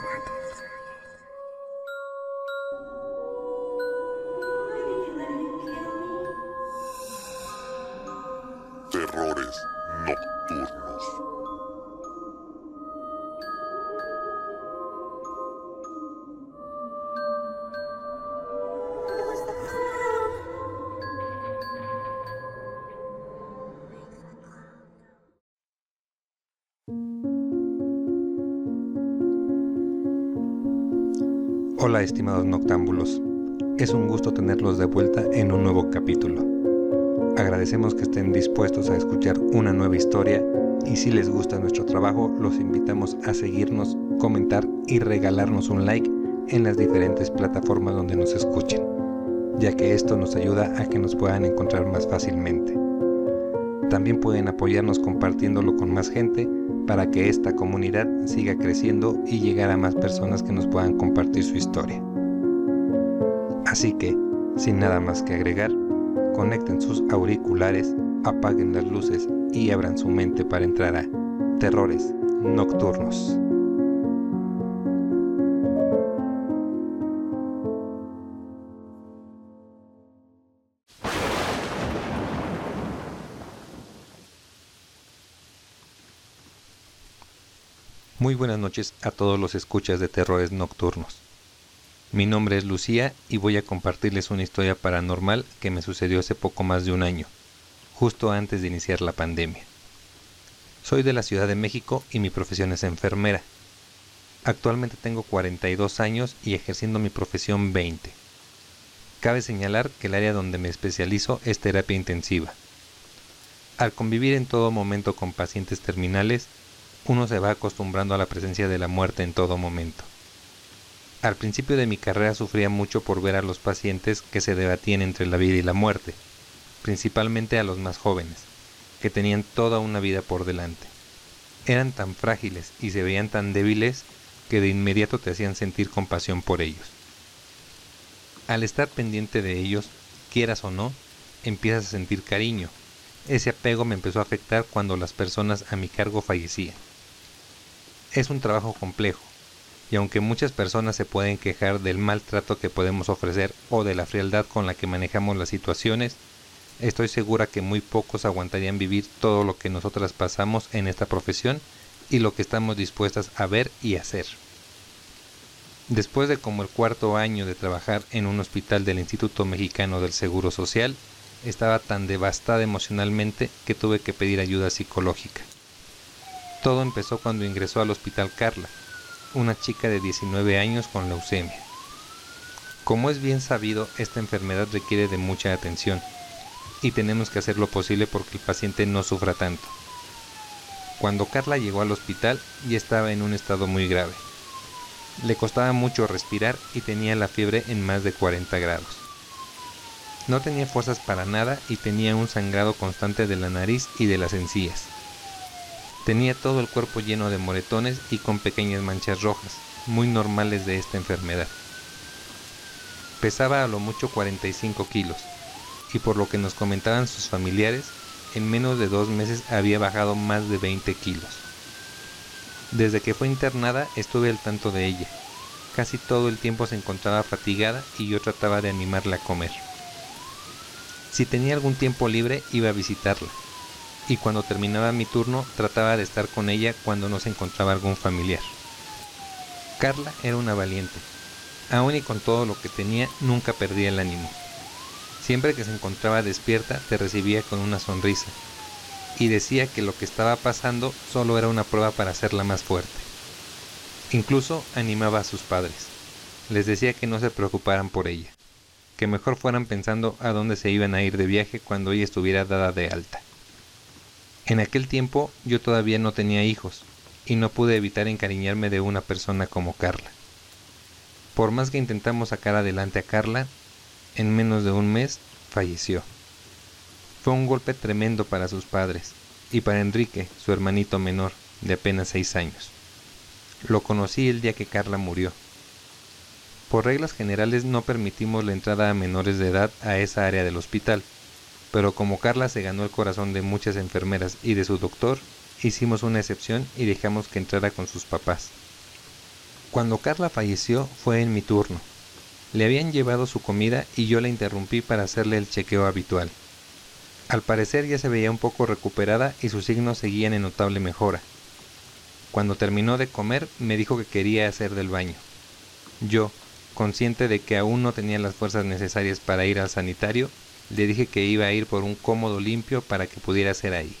Terrores Hola estimados noctámbulos, es un gusto tenerlos de vuelta en un nuevo capítulo. Agradecemos que estén dispuestos a escuchar una nueva historia y si les gusta nuestro trabajo los invitamos a seguirnos, comentar y regalarnos un like en las diferentes plataformas donde nos escuchen, ya que esto nos ayuda a que nos puedan encontrar más fácilmente. También pueden apoyarnos compartiéndolo con más gente para que esta comunidad siga creciendo y llegar a más personas que nos puedan compartir su historia. Así que, sin nada más que agregar, conecten sus auriculares, apaguen las luces y abran su mente para entrar a Terrores Nocturnos. Muy buenas noches a todos los escuchas de Terrores Nocturnos. Mi nombre es Lucía y voy a compartirles una historia paranormal que me sucedió hace poco más de un año, justo antes de iniciar la pandemia. Soy de la Ciudad de México y mi profesión es enfermera. Actualmente tengo 42 años y ejerciendo mi profesión 20. Cabe señalar que el área donde me especializo es terapia intensiva. Al convivir en todo momento con pacientes terminales, uno se va acostumbrando a la presencia de la muerte en todo momento. Al principio de mi carrera sufría mucho por ver a los pacientes que se debatían entre la vida y la muerte, principalmente a los más jóvenes, que tenían toda una vida por delante. Eran tan frágiles y se veían tan débiles que de inmediato te hacían sentir compasión por ellos. Al estar pendiente de ellos, quieras o no, empiezas a sentir cariño. Ese apego me empezó a afectar cuando las personas a mi cargo fallecían. Es un trabajo complejo, y aunque muchas personas se pueden quejar del maltrato que podemos ofrecer o de la frialdad con la que manejamos las situaciones, estoy segura que muy pocos aguantarían vivir todo lo que nosotras pasamos en esta profesión y lo que estamos dispuestas a ver y hacer. Después de como el cuarto año de trabajar en un hospital del Instituto Mexicano del Seguro Social, estaba tan devastada emocionalmente que tuve que pedir ayuda psicológica. Todo empezó cuando ingresó al hospital Carla, una chica de 19 años con leucemia. Como es bien sabido, esta enfermedad requiere de mucha atención y tenemos que hacer lo posible porque el paciente no sufra tanto. Cuando Carla llegó al hospital ya estaba en un estado muy grave. Le costaba mucho respirar y tenía la fiebre en más de 40 grados. No tenía fuerzas para nada y tenía un sangrado constante de la nariz y de las encías. Tenía todo el cuerpo lleno de moretones y con pequeñas manchas rojas, muy normales de esta enfermedad. Pesaba a lo mucho 45 kilos, y por lo que nos comentaban sus familiares, en menos de dos meses había bajado más de 20 kilos. Desde que fue internada estuve al tanto de ella. Casi todo el tiempo se encontraba fatigada y yo trataba de animarla a comer. Si tenía algún tiempo libre iba a visitarla, y cuando terminaba mi turno trataba de estar con ella cuando no se encontraba algún familiar. Carla era una valiente. Aún y con todo lo que tenía, nunca perdía el ánimo. Siempre que se encontraba despierta, te recibía con una sonrisa, y decía que lo que estaba pasando solo era una prueba para hacerla más fuerte. Incluso animaba a sus padres. Les decía que no se preocuparan por ella, que mejor fueran pensando a dónde se iban a ir de viaje cuando ella estuviera dada de alta. En aquel tiempo yo todavía no tenía hijos y no pude evitar encariñarme de una persona como Carla. Por más que intentamos sacar adelante a Carla, en menos de un mes falleció. Fue un golpe tremendo para sus padres y para Enrique, su hermanito menor, de apenas seis años. Lo conocí el día que Carla murió. Por reglas generales no permitimos la entrada a menores de edad a esa área del hospital, pero como Carla se ganó el corazón de muchas enfermeras y de su doctor, hicimos una excepción y dejamos que entrara con sus papás. Cuando Carla falleció fue en mi turno. Le habían llevado su comida y yo la interrumpí para hacerle el chequeo habitual. Al parecer ya se veía un poco recuperada y sus signos seguían en notable mejora. Cuando terminó de comer me dijo que quería hacer del baño. Yo, consciente de que aún no tenía las fuerzas necesarias para ir al sanitario, le dije que iba a ir por un cómodo limpio para que pudiera hacer ahí.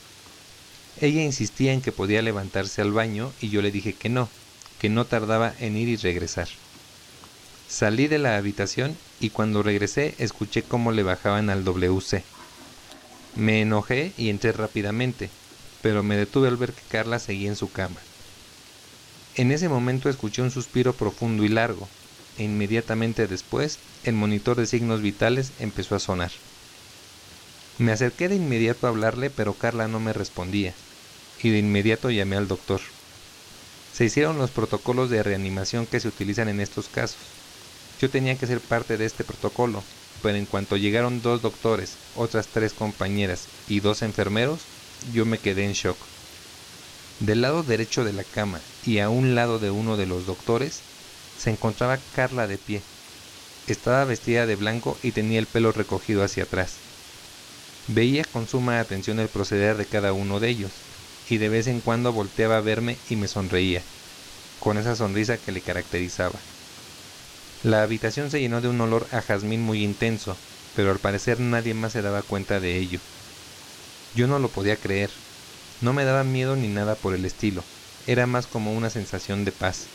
Ella insistía en que podía levantarse al baño y yo le dije que no, que no tardaba en ir y regresar. Salí de la habitación y cuando regresé escuché cómo le bajaban al WC. Me enojé y entré rápidamente, pero me detuve al ver que Carla seguía en su cama. En ese momento escuché un suspiro profundo y largo, e inmediatamente después el monitor de signos vitales empezó a sonar. Me acerqué de inmediato a hablarle, pero Carla no me respondía, y de inmediato llamé al doctor. Se hicieron los protocolos de reanimación que se utilizan en estos casos. Yo tenía que ser parte de este protocolo, pero en cuanto llegaron dos doctores, otras tres compañeras y dos enfermeros, yo me quedé en shock. Del lado derecho de la cama y a un lado de uno de los doctores se encontraba Carla de pie. Estaba vestida de blanco y tenía el pelo recogido hacia atrás. Veía con suma atención el proceder de cada uno de ellos, y de vez en cuando volteaba a verme y me sonreía, con esa sonrisa que le caracterizaba. La habitación se llenó de un olor a jazmín muy intenso, pero al parecer nadie más se daba cuenta de ello. Yo no lo podía creer. No me daba miedo ni nada por el estilo, era más como una sensación de paz.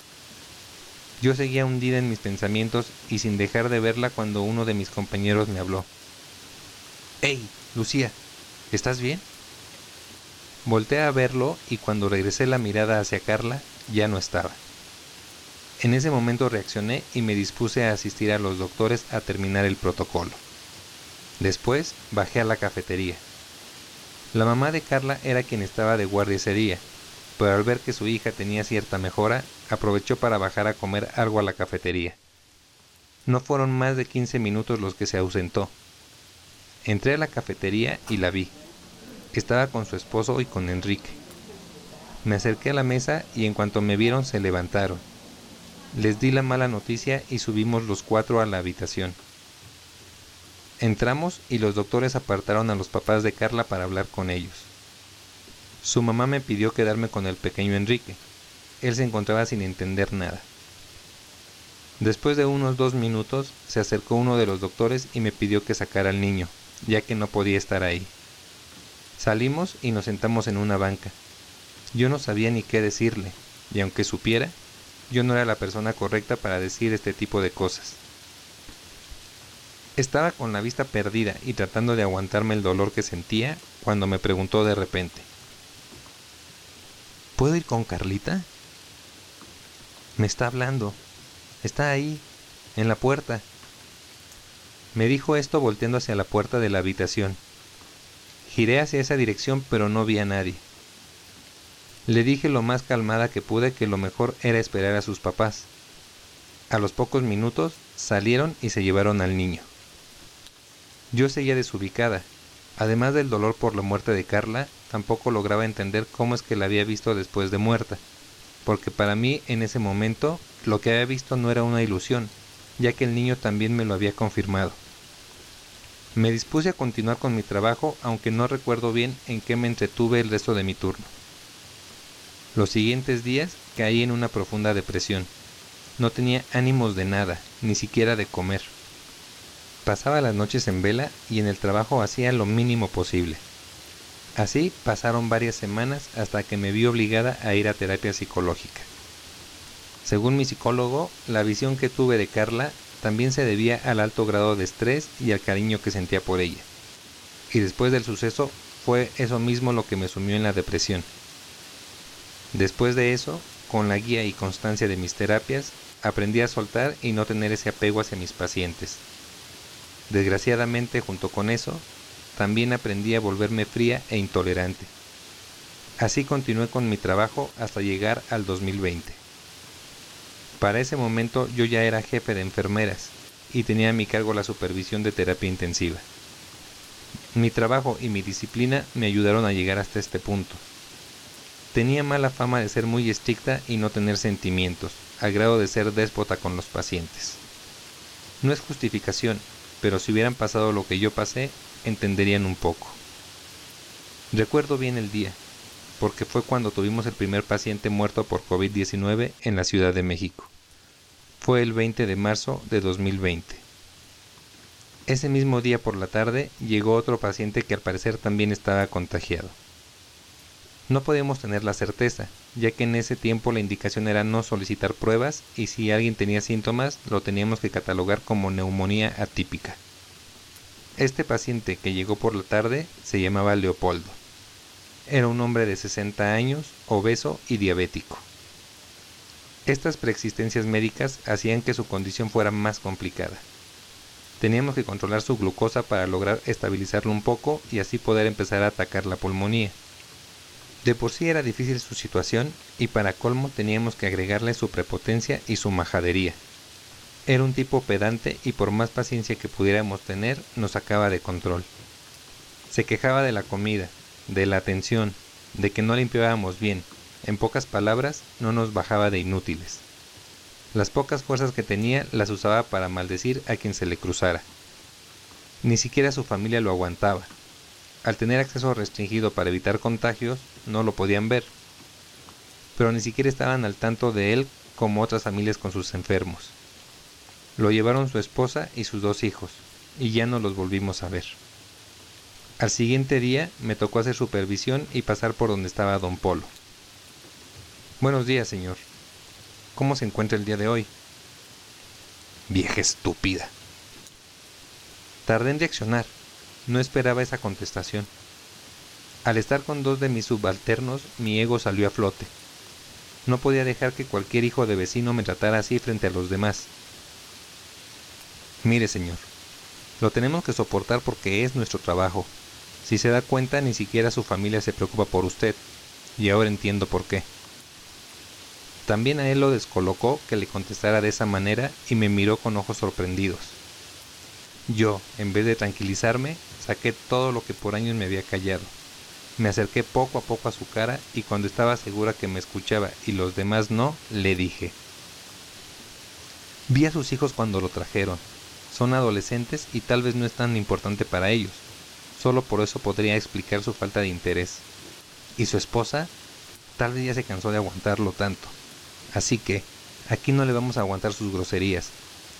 Yo seguía hundida en mis pensamientos y sin dejar de verla cuando uno de mis compañeros me habló. ¡Hey, Lucía! ¿Estás bien? Volté a verlo y cuando regresé la mirada hacia Carla, ya no estaba. En ese momento reaccioné y me dispuse a asistir a los doctores a terminar el protocolo. Después bajé a la cafetería. La mamá de Carla era quien estaba de guardia ese día, pero al ver que su hija tenía cierta mejora, aprovechó para bajar a comer algo a la cafetería. No fueron más de 15 minutos los que se ausentó. Entré a la cafetería y la vi. Estaba con su esposo y con Enrique. Me acerqué a la mesa y en cuanto me vieron se levantaron les di la mala noticia y subimos los cuatro a la habitación. Entramos y los doctores apartaron a los papás de Carla para hablar con ellos. Su mamá me pidió quedarme con el pequeño Enrique. Él se encontraba sin entender nada. Después de unos dos minutos se acercó uno de los doctores y me pidió que sacara al niño, ya que no podía estar ahí. Salimos y nos sentamos en una banca. Yo no sabía ni qué decirle, y aunque supiera, yo no era la persona correcta para decir este tipo de cosas. Estaba con la vista perdida y tratando de aguantarme el dolor que sentía cuando me preguntó de repente. ¿Puedo ir con Carlita? Me está hablando. Está ahí, en la puerta. Me dijo esto volteando hacia la puerta de la habitación. Giré hacia esa dirección pero no vi a nadie. Le dije lo más calmada que pude que lo mejor era esperar a sus papás. A los pocos minutos salieron y se llevaron al niño. Yo seguía desubicada. Además del dolor por la muerte de Carla, tampoco lograba entender cómo es que la había visto después de muerta, porque para mí en ese momento lo que había visto no era una ilusión, ya que el niño también me lo había confirmado. Me dispuse a continuar con mi trabajo, aunque no recuerdo bien en qué me entretuve el resto de mi turno. Los siguientes días caí en una profunda depresión. No tenía ánimos de nada, ni siquiera de comer. Pasaba las noches en vela y en el trabajo hacía lo mínimo posible. Así pasaron varias semanas hasta que me vi obligada a ir a terapia psicológica. Según mi psicólogo, la visión que tuve de Carla también se debía al alto grado de estrés y al cariño que sentía por ella. Y después del suceso fue eso mismo lo que me sumió en la depresión. Después de eso, con la guía y constancia de mis terapias, aprendí a soltar y no tener ese apego hacia mis pacientes. Desgraciadamente, junto con eso, también aprendí a volverme fría e intolerante. Así continué con mi trabajo hasta llegar al 2020. Para ese momento yo ya era jefe de enfermeras y tenía a mi cargo la supervisión de terapia intensiva. Mi trabajo y mi disciplina me ayudaron a llegar hasta este punto Tenía mala fama de ser muy estricta y no tener sentimientos, al grado de ser déspota con los pacientes. No es justificación, pero si hubieran pasado lo que yo pasé, entenderían un poco. Recuerdo bien el día, porque fue cuando tuvimos el primer paciente muerto por COVID-19 en la Ciudad de México. Fue el 20 de marzo de 2020. Ese mismo día por la tarde llegó otro paciente que al parecer también estaba contagiado. No podíamos tener la certeza, ya que en ese tiempo la indicación era no solicitar pruebas y si alguien tenía síntomas lo teníamos que catalogar como neumonía atípica. Este paciente que llegó por la tarde se llamaba Leopoldo. Era un hombre de 60 años, obeso y diabético. Estas preexistencias médicas hacían que su condición fuera más complicada. Teníamos que controlar su glucosa para lograr estabilizarlo un poco y así poder empezar a atacar la pulmonía. De por sí era difícil su situación y para colmo teníamos que agregarle su prepotencia y su majadería. Era un tipo pedante y por más paciencia que pudiéramos tener nos sacaba de control. Se quejaba de la comida, de la atención, de que no limpiábamos bien, en pocas palabras no nos bajaba de inútiles. Las pocas fuerzas que tenía las usaba para maldecir a quien se le cruzara. Ni siquiera su familia lo aguantaba. Al tener acceso restringido para evitar contagios, no lo podían ver. Pero ni siquiera estaban al tanto de él como otras familias con sus enfermos. Lo llevaron su esposa y sus dos hijos, y ya no los volvimos a ver. Al siguiente día me tocó hacer supervisión y pasar por donde estaba don Polo. Buenos días, señor, ¿Cómo se encuentra el día de hoy? Vieja estúpida. Tardé en reaccionar. No esperaba esa contestación. Al estar con dos de mis subalternos, mi ego salió a flote. No podía dejar que cualquier hijo de vecino me tratara así frente a los demás. Mire, señor, lo tenemos que soportar porque es nuestro trabajo. Si se da cuenta, ni siquiera su familia se preocupa por usted. Y ahora entiendo por qué. También a él lo descolocó que le contestara de esa manera y me miró con ojos sorprendidos. Yo, en vez de tranquilizarme, saqué todo lo que por años me había callado. Me acerqué poco a poco a su cara y cuando estaba segura que me escuchaba y los demás no, le dije. Vi a sus hijos cuando lo trajeron. Son adolescentes y tal vez no es tan importante para ellos. Solo por eso podría explicar su falta de interés. ¿Y su esposa? Tal vez ya se cansó de aguantarlo tanto. Así que aquí no le vamos a aguantar sus groserías.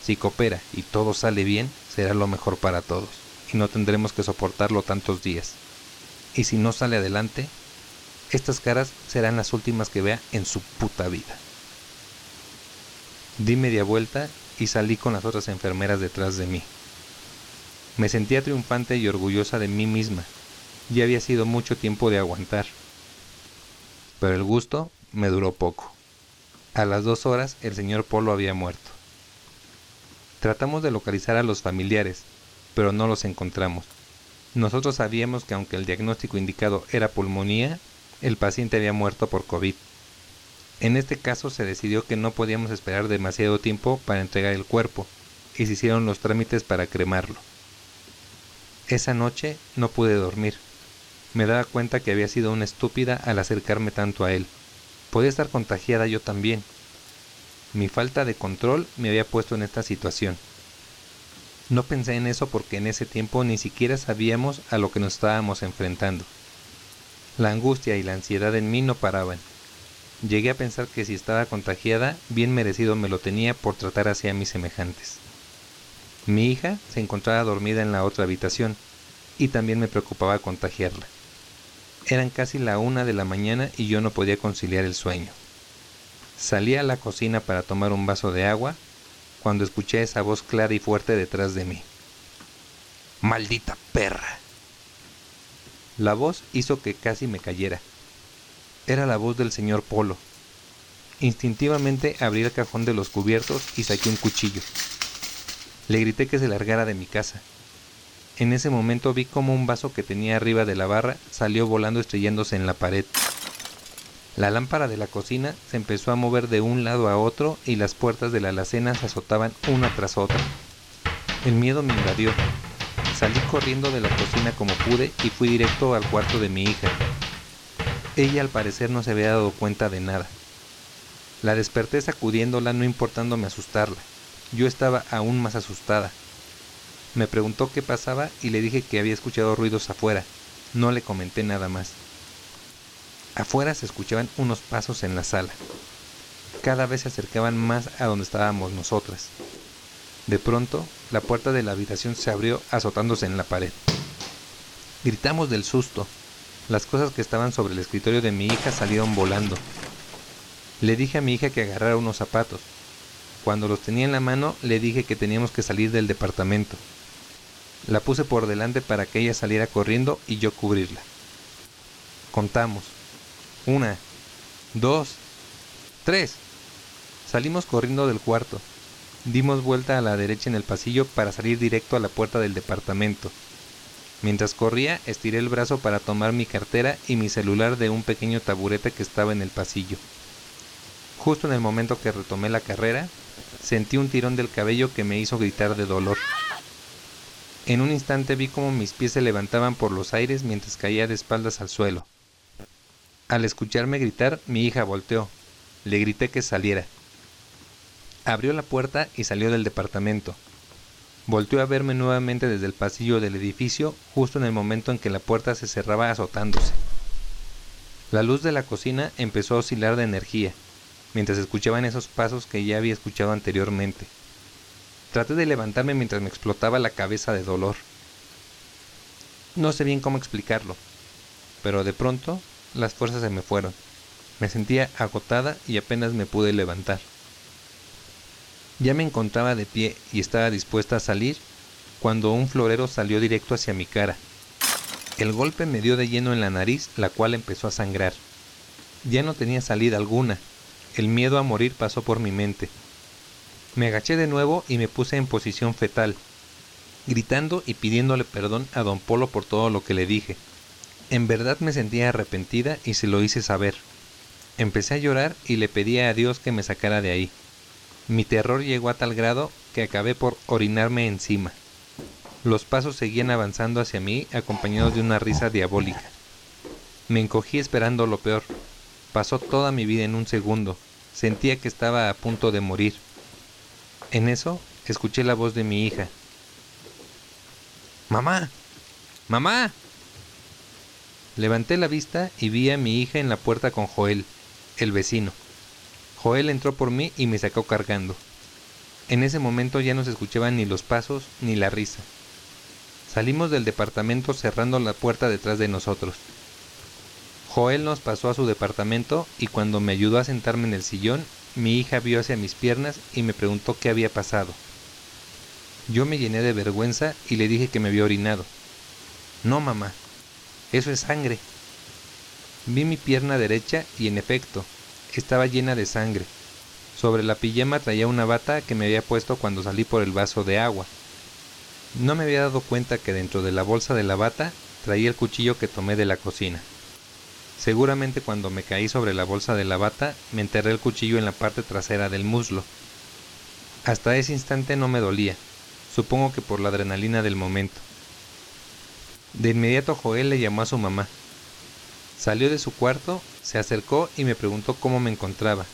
Si coopera y todo sale bien, será lo mejor para todos, y no tendremos que soportarlo tantos días. Y si no sale adelante, estas caras serán las últimas que vea en su puta vida. Di media vuelta y salí con las otras enfermeras detrás de mí. Me sentía triunfante y orgullosa de mí misma. Ya había sido mucho tiempo de aguantar. Pero el gusto me duró poco. A las dos horas el señor Polo había muerto. Tratamos de localizar a los familiares, pero no los encontramos. Nosotros sabíamos que aunque el diagnóstico indicado era pulmonía, el paciente había muerto por COVID. En este caso se decidió que no podíamos esperar demasiado tiempo para entregar el cuerpo, y se hicieron los trámites para cremarlo. Esa noche no pude dormir. Me daba cuenta que había sido una estúpida al acercarme tanto a él. Podía estar contagiada yo también. Mi falta de control me había puesto en esta situación. No pensé en eso porque en ese tiempo ni siquiera sabíamos a lo que nos estábamos enfrentando. La angustia y la ansiedad en mí no paraban. Llegué a pensar que si estaba contagiada, bien merecido me lo tenía por tratar así a mis semejantes. Mi hija se encontraba dormida en la otra habitación y también me preocupaba contagiarla. Eran casi la una de la mañana y yo no podía conciliar el sueño. Salí a la cocina para tomar un vaso de agua cuando escuché esa voz clara y fuerte detrás de mí. ¡Maldita perra! La voz hizo que casi me cayera. Era la voz del señor Polo. Instintivamente abrí el cajón de los cubiertos y saqué un cuchillo. Le grité que se largara de mi casa. En ese momento vi como un vaso que tenía arriba de la barra salió volando estrellándose en la pared. La lámpara de la cocina se empezó a mover de un lado a otro y las puertas de la alacena se azotaban una tras otra. El miedo me invadió. Salí corriendo de la cocina como pude y fui directo al cuarto de mi hija. Ella al parecer no se había dado cuenta de nada. La desperté sacudiéndola no importándome asustarla. Yo estaba aún más asustada. Me preguntó qué pasaba y le dije que había escuchado ruidos afuera. No le comenté nada más. Afuera se escuchaban unos pasos en la sala. Cada vez se acercaban más a donde estábamos nosotras. De pronto, la puerta de la habitación se abrió azotándose en la pared. Gritamos del susto. Las cosas que estaban sobre el escritorio de mi hija salieron volando. Le dije a mi hija que agarrara unos zapatos. Cuando los tenía en la mano, le dije que teníamos que salir del departamento. La puse por delante para que ella saliera corriendo y yo cubrirla. Contamos. Una, dos, tres. Salimos corriendo del cuarto. Dimos vuelta a la derecha en el pasillo para salir directo a la puerta del departamento. Mientras corría, estiré el brazo para tomar mi cartera y mi celular de un pequeño taburete que estaba en el pasillo. Justo en el momento que retomé la carrera, sentí un tirón del cabello que me hizo gritar de dolor. En un instante vi cómo mis pies se levantaban por los aires mientras caía de espaldas al suelo. Al escucharme gritar, mi hija volteó. Le grité que saliera. Abrió la puerta y salió del departamento. Volteó a verme nuevamente desde el pasillo del edificio, justo en el momento en que la puerta se cerraba azotándose. La luz de la cocina empezó a oscilar de energía, mientras escuchaban esos pasos que ya había escuchado anteriormente. Traté de levantarme mientras me explotaba la cabeza de dolor. No sé bien cómo explicarlo, pero de pronto las fuerzas se me fueron. Me sentía agotada y apenas me pude levantar. Ya me encontraba de pie y estaba dispuesta a salir cuando un florero salió directo hacia mi cara. El golpe me dio de lleno en la nariz, la cual empezó a sangrar. Ya no tenía salida alguna. El miedo a morir pasó por mi mente. Me agaché de nuevo y me puse en posición fetal, gritando y pidiéndole perdón a don Polo por todo lo que le dije. En verdad me sentía arrepentida y se lo hice saber. Empecé a llorar y le pedí a Dios que me sacara de ahí. Mi terror llegó a tal grado que acabé por orinarme encima. Los pasos seguían avanzando hacia mí acompañados de una risa diabólica. Me encogí esperando lo peor. Pasó toda mi vida en un segundo. Sentía que estaba a punto de morir. En eso escuché la voz de mi hija. Mamá. Mamá. Levanté la vista y vi a mi hija en la puerta con Joel, el vecino. Joel entró por mí y me sacó cargando. En ese momento ya no se escuchaban ni los pasos ni la risa. Salimos del departamento cerrando la puerta detrás de nosotros. Joel nos pasó a su departamento y cuando me ayudó a sentarme en el sillón, mi hija vio hacia mis piernas y me preguntó qué había pasado. Yo me llené de vergüenza y le dije que me había orinado. No, mamá, eso es sangre. Vi mi pierna derecha y en efecto, estaba llena de sangre. Sobre la pijama traía una bata que me había puesto cuando salí por el vaso de agua. No me había dado cuenta que dentro de la bolsa de la bata traía el cuchillo que tomé de la cocina. Seguramente cuando me caí sobre la bolsa de la bata me enterré el cuchillo en la parte trasera del muslo. Hasta ese instante no me dolía, supongo que por la adrenalina del momento. De inmediato Joel le llamó a su mamá. Salió de su cuarto, se acercó y me preguntó cómo me encontraba.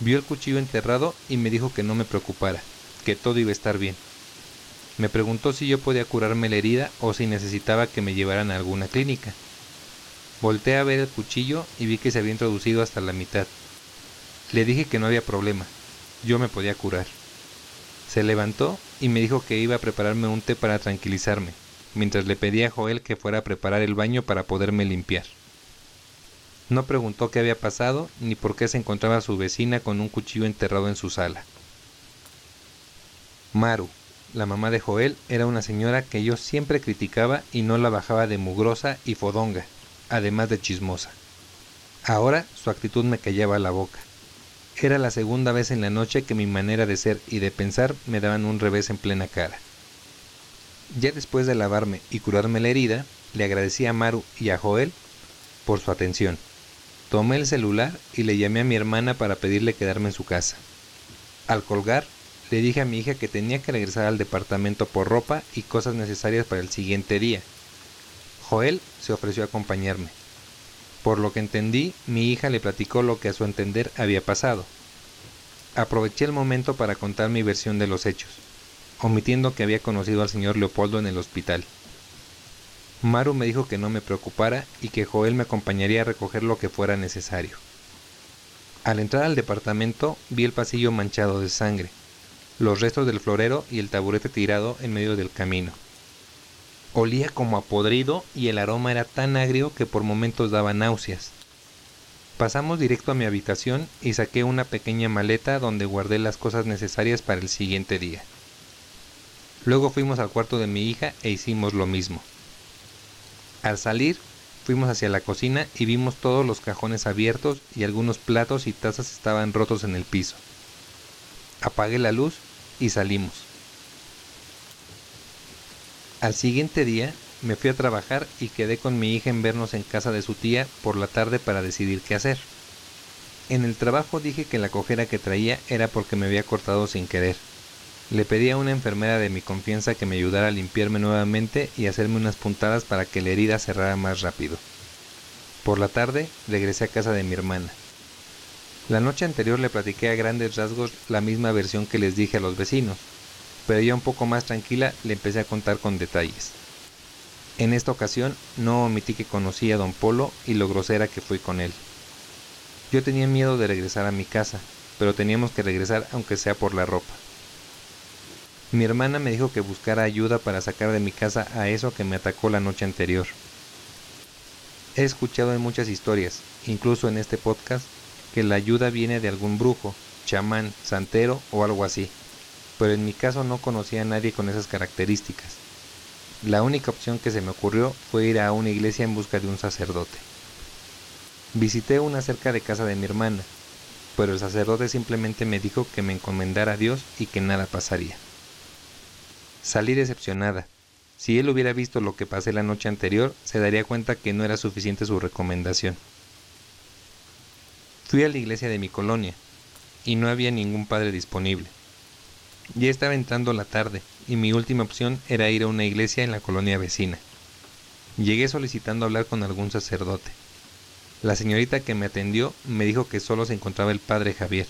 Vio el cuchillo enterrado y me dijo que no me preocupara, que todo iba a estar bien. Me preguntó si yo podía curarme la herida o si necesitaba que me llevaran a alguna clínica. Volté a ver el cuchillo y vi que se había introducido hasta la mitad. Le dije que no había problema, yo me podía curar. Se levantó y me dijo que iba a prepararme un té para tranquilizarme, mientras le pedí a Joel que fuera a preparar el baño para poderme limpiar. No preguntó qué había pasado ni por qué se encontraba su vecina con un cuchillo enterrado en su sala. Maru, la mamá de Joel, era una señora que yo siempre criticaba y no la bajaba de mugrosa y fodonga, además de chismosa. Ahora su actitud me callaba la boca. Era la segunda vez en la noche que mi manera de ser y de pensar me daban un revés en plena cara. Ya después de lavarme y curarme la herida, le agradecí a Maru y a Joel por su atención. Tomé el celular y le llamé a mi hermana para pedirle quedarme en su casa. Al colgar, le dije a mi hija que tenía que regresar al departamento por ropa y cosas necesarias para el siguiente día. Joel se ofreció a acompañarme. Por lo que entendí, mi hija le platicó lo que a su entender había pasado. Aproveché el momento para contar mi versión de los hechos, omitiendo que había conocido al señor Leopoldo en el hospital. Maru me dijo que no me preocupara y que Joel me acompañaría a recoger lo que fuera necesario. Al entrar al departamento vi el pasillo manchado de sangre, los restos del florero y el taburete tirado en medio del camino. Olía como a podrido y el aroma era tan agrio que por momentos daba náuseas. Pasamos directo a mi habitación y saqué una pequeña maleta donde guardé las cosas necesarias para el siguiente día. Luego fuimos al cuarto de mi hija e hicimos lo mismo. Al salir, fuimos hacia la cocina y vimos todos los cajones abiertos y algunos platos y tazas estaban rotos en el piso. Apagué la luz y salimos. Al siguiente día me fui a trabajar y quedé con mi hija en vernos en casa de su tía por la tarde para decidir qué hacer. En el trabajo dije que la cojera que traía era porque me había cortado sin querer. Le pedí a una enfermera de mi confianza que me ayudara a limpiarme nuevamente y hacerme unas puntadas para que la herida cerrara más rápido. Por la tarde regresé a casa de mi hermana. La noche anterior le platiqué a grandes rasgos la misma versión que les dije a los vecinos, pero ya un poco más tranquila le empecé a contar con detalles. En esta ocasión no omití que conocí a don Polo y lo grosera que fui con él. Yo tenía miedo de regresar a mi casa, pero teníamos que regresar aunque sea por la ropa. Mi hermana me dijo que buscara ayuda para sacar de mi casa a eso que me atacó la noche anterior. He escuchado en muchas historias, incluso en este podcast, que la ayuda viene de algún brujo, chamán, santero o algo así pero en mi caso no conocía a nadie con esas características. La única opción que se me ocurrió fue ir a una iglesia en busca de un sacerdote. Visité una cerca de casa de mi hermana, pero el sacerdote simplemente me dijo que me encomendara a Dios y que nada pasaría. Salí decepcionada. Si él hubiera visto lo que pasé la noche anterior, se daría cuenta que no era suficiente su recomendación. Fui a la iglesia de mi colonia, y no había ningún padre disponible. Ya estaba entrando la tarde y mi última opción era ir a una iglesia en la colonia vecina. Llegué solicitando hablar con algún sacerdote. La señorita que me atendió me dijo que solo se encontraba el padre Javier.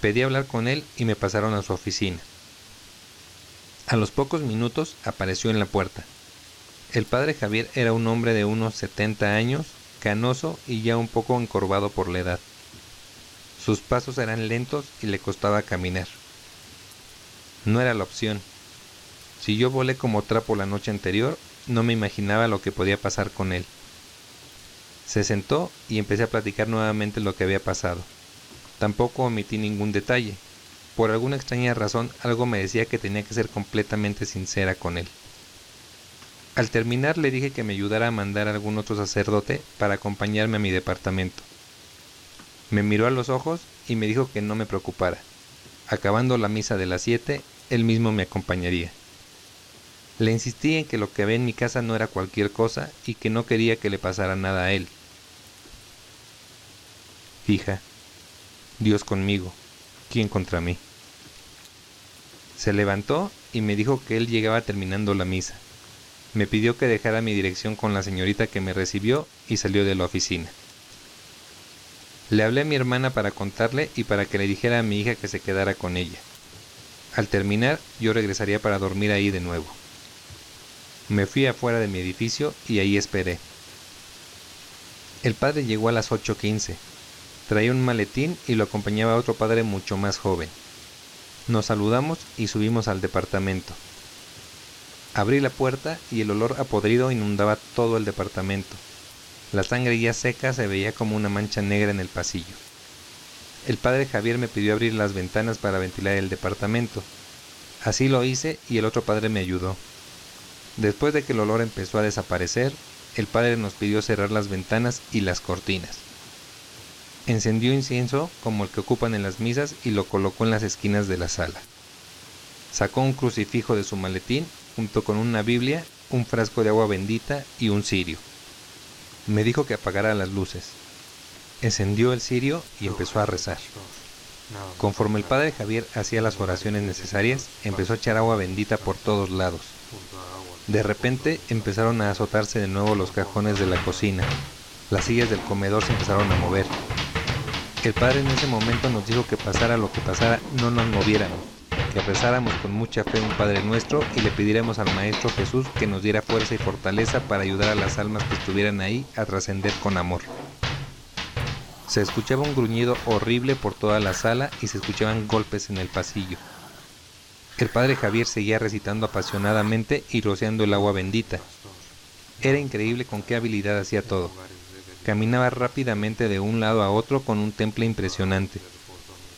Pedí hablar con él y me pasaron a su oficina. A los pocos minutos apareció en la puerta. El padre Javier era un hombre de unos 70 años, canoso y ya un poco encorvado por la edad. Sus pasos eran lentos y le costaba caminar. No era la opción. Si yo volé como trapo la noche anterior, no me imaginaba lo que podía pasar con él. Se sentó y empecé a platicar nuevamente lo que había pasado. Tampoco omití ningún detalle. Por alguna extraña razón algo me decía que tenía que ser completamente sincera con él. Al terminar le dije que me ayudara a mandar a algún otro sacerdote para acompañarme a mi departamento. Me miró a los ojos y me dijo que no me preocupara. Acabando la misa de las siete, él mismo me acompañaría. Le insistí en que lo que había en mi casa no era cualquier cosa y que no quería que le pasara nada a él. Hija, Dios conmigo, ¿quién contra mí? Se levantó y me dijo que él llegaba terminando la misa. Me pidió que dejara mi dirección con la señorita que me recibió y salió de la oficina. Le hablé a mi hermana para contarle y para que le dijera a mi hija que se quedara con ella. Al terminar, yo regresaría para dormir ahí de nuevo. Me fui afuera de mi edificio y ahí esperé. El padre llegó a las 8.15. Traía un maletín y lo acompañaba otro padre mucho más joven. Nos saludamos y subimos al departamento. Abrí la puerta y el olor a podrido inundaba todo el departamento. La sangre ya seca se veía como una mancha negra en el pasillo. El padre Javier me pidió abrir las ventanas para ventilar el departamento. Así lo hice y el otro padre me ayudó. Después de que el olor empezó a desaparecer, el padre nos pidió cerrar las ventanas y las cortinas. Encendió incienso como el que ocupan en las misas y lo colocó en las esquinas de la sala. Sacó un crucifijo de su maletín junto con una Biblia, un frasco de agua bendita y un cirio. Me dijo que apagara las luces encendió el cirio y empezó a rezar. Conforme el padre Javier hacía las oraciones necesarias, empezó a echar agua bendita por todos lados. De repente empezaron a azotarse de nuevo los cajones de la cocina. Las sillas del comedor se empezaron a mover. El padre en ese momento nos dijo que pasara lo que pasara, no nos moviéramos, que rezáramos con mucha fe un Padre nuestro y le pidiéramos al Maestro Jesús que nos diera fuerza y fortaleza para ayudar a las almas que estuvieran ahí a trascender con amor. Se escuchaba un gruñido horrible por toda la sala y se escuchaban golpes en el pasillo. El padre Javier seguía recitando apasionadamente y rociando el agua bendita. Era increíble con qué habilidad hacía todo. Caminaba rápidamente de un lado a otro con un temple impresionante.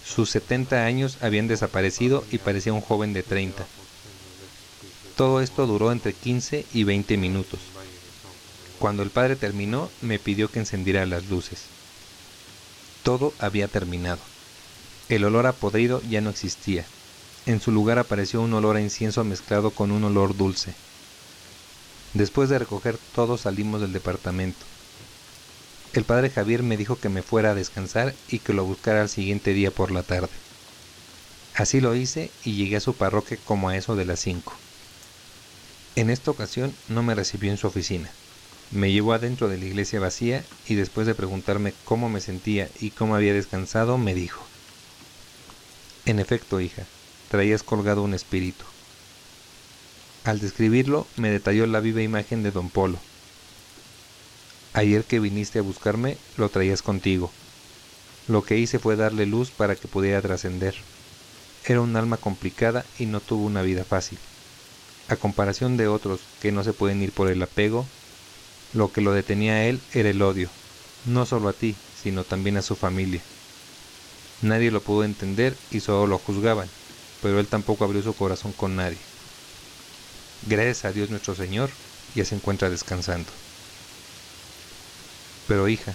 Sus 70 años habían desaparecido y parecía un joven de 30. Todo esto duró entre 15 y 20 minutos. Cuando el padre terminó, me pidió que encendiera las luces. Todo había terminado. El olor a podrido ya no existía. En su lugar apareció un olor a incienso mezclado con un olor dulce. Después de recoger todo salimos del departamento. El padre Javier me dijo que me fuera a descansar y que lo buscara al siguiente día por la tarde. Así lo hice y llegué a su parroquia como a eso de las cinco. En esta ocasión no me recibió en su oficina. Me llevó adentro de la iglesia vacía y después de preguntarme cómo me sentía y cómo había descansado, me dijo, En efecto, hija, traías colgado un espíritu. Al describirlo, me detalló la viva imagen de don Polo. Ayer que viniste a buscarme, lo traías contigo. Lo que hice fue darle luz para que pudiera trascender. Era un alma complicada y no tuvo una vida fácil. A comparación de otros que no se pueden ir por el apego, lo que lo detenía a él era el odio, no solo a ti, sino también a su familia. Nadie lo pudo entender y solo lo juzgaban, pero él tampoco abrió su corazón con nadie. Gracias a Dios nuestro Señor, ya se encuentra descansando. Pero hija,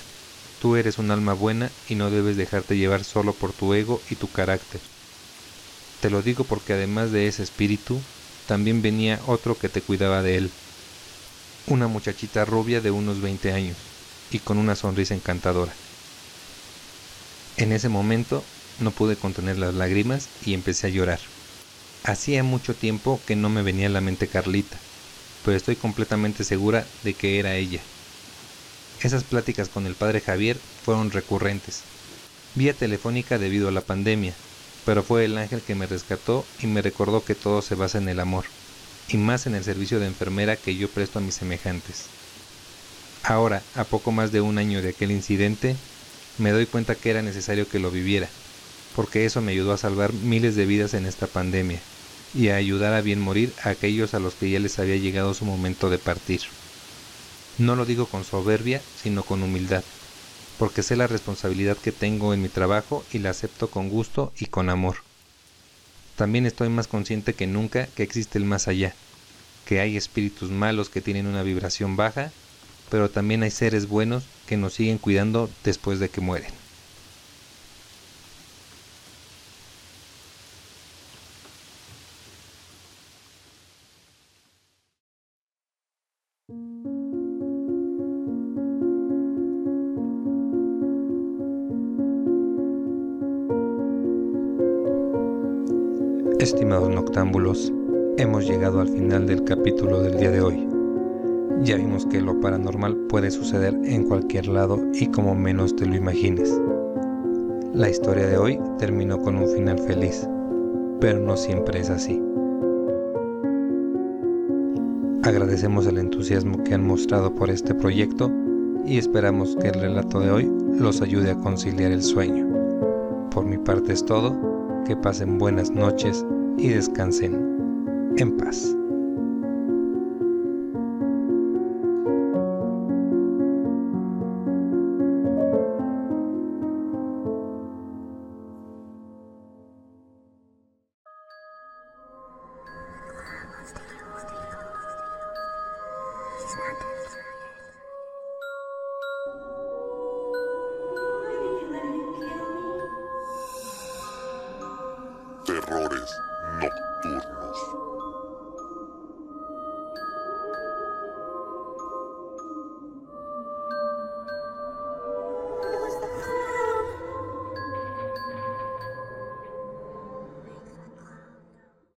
tú eres un alma buena y no debes dejarte llevar solo por tu ego y tu carácter. Te lo digo porque además de ese espíritu, también venía otro que te cuidaba de él, una muchachita rubia de unos 20 años y con una sonrisa encantadora. En ese momento no pude contener las lágrimas y empecé a llorar. Hacía mucho tiempo que no me venía a la mente Carlita, pero estoy completamente segura de que era ella. Esas pláticas con el padre Javier fueron recurrentes, vía telefónica debido a la pandemia, pero fue el ángel que me rescató y me recordó que todo se basa en el amor y más en el servicio de enfermera que yo presto a mis semejantes. Ahora, a poco más de un año de aquel incidente, me doy cuenta que era necesario que lo viviera, porque eso me ayudó a salvar miles de vidas en esta pandemia y a ayudar a bien morir a aquellos a los que ya les había llegado su momento de partir. No lo digo con soberbia, sino con humildad, porque sé la responsabilidad que tengo en mi trabajo y la acepto con gusto y con amor. También estoy más consciente que nunca que existe el más allá, que hay espíritus malos que tienen una vibración baja, pero también hay seres buenos que nos siguen cuidando después de que mueren. Al final del capítulo del día de hoy. Ya vimos que lo paranormal puede suceder en cualquier lado y como menos te lo imagines. La historia de hoy terminó con un final feliz, pero no siempre es así. Agradecemos el entusiasmo que han mostrado por este proyecto y esperamos que el relato de hoy los ayude a conciliar el sueño. Por mi parte es todo que pasen buenas noches y descansen en paz.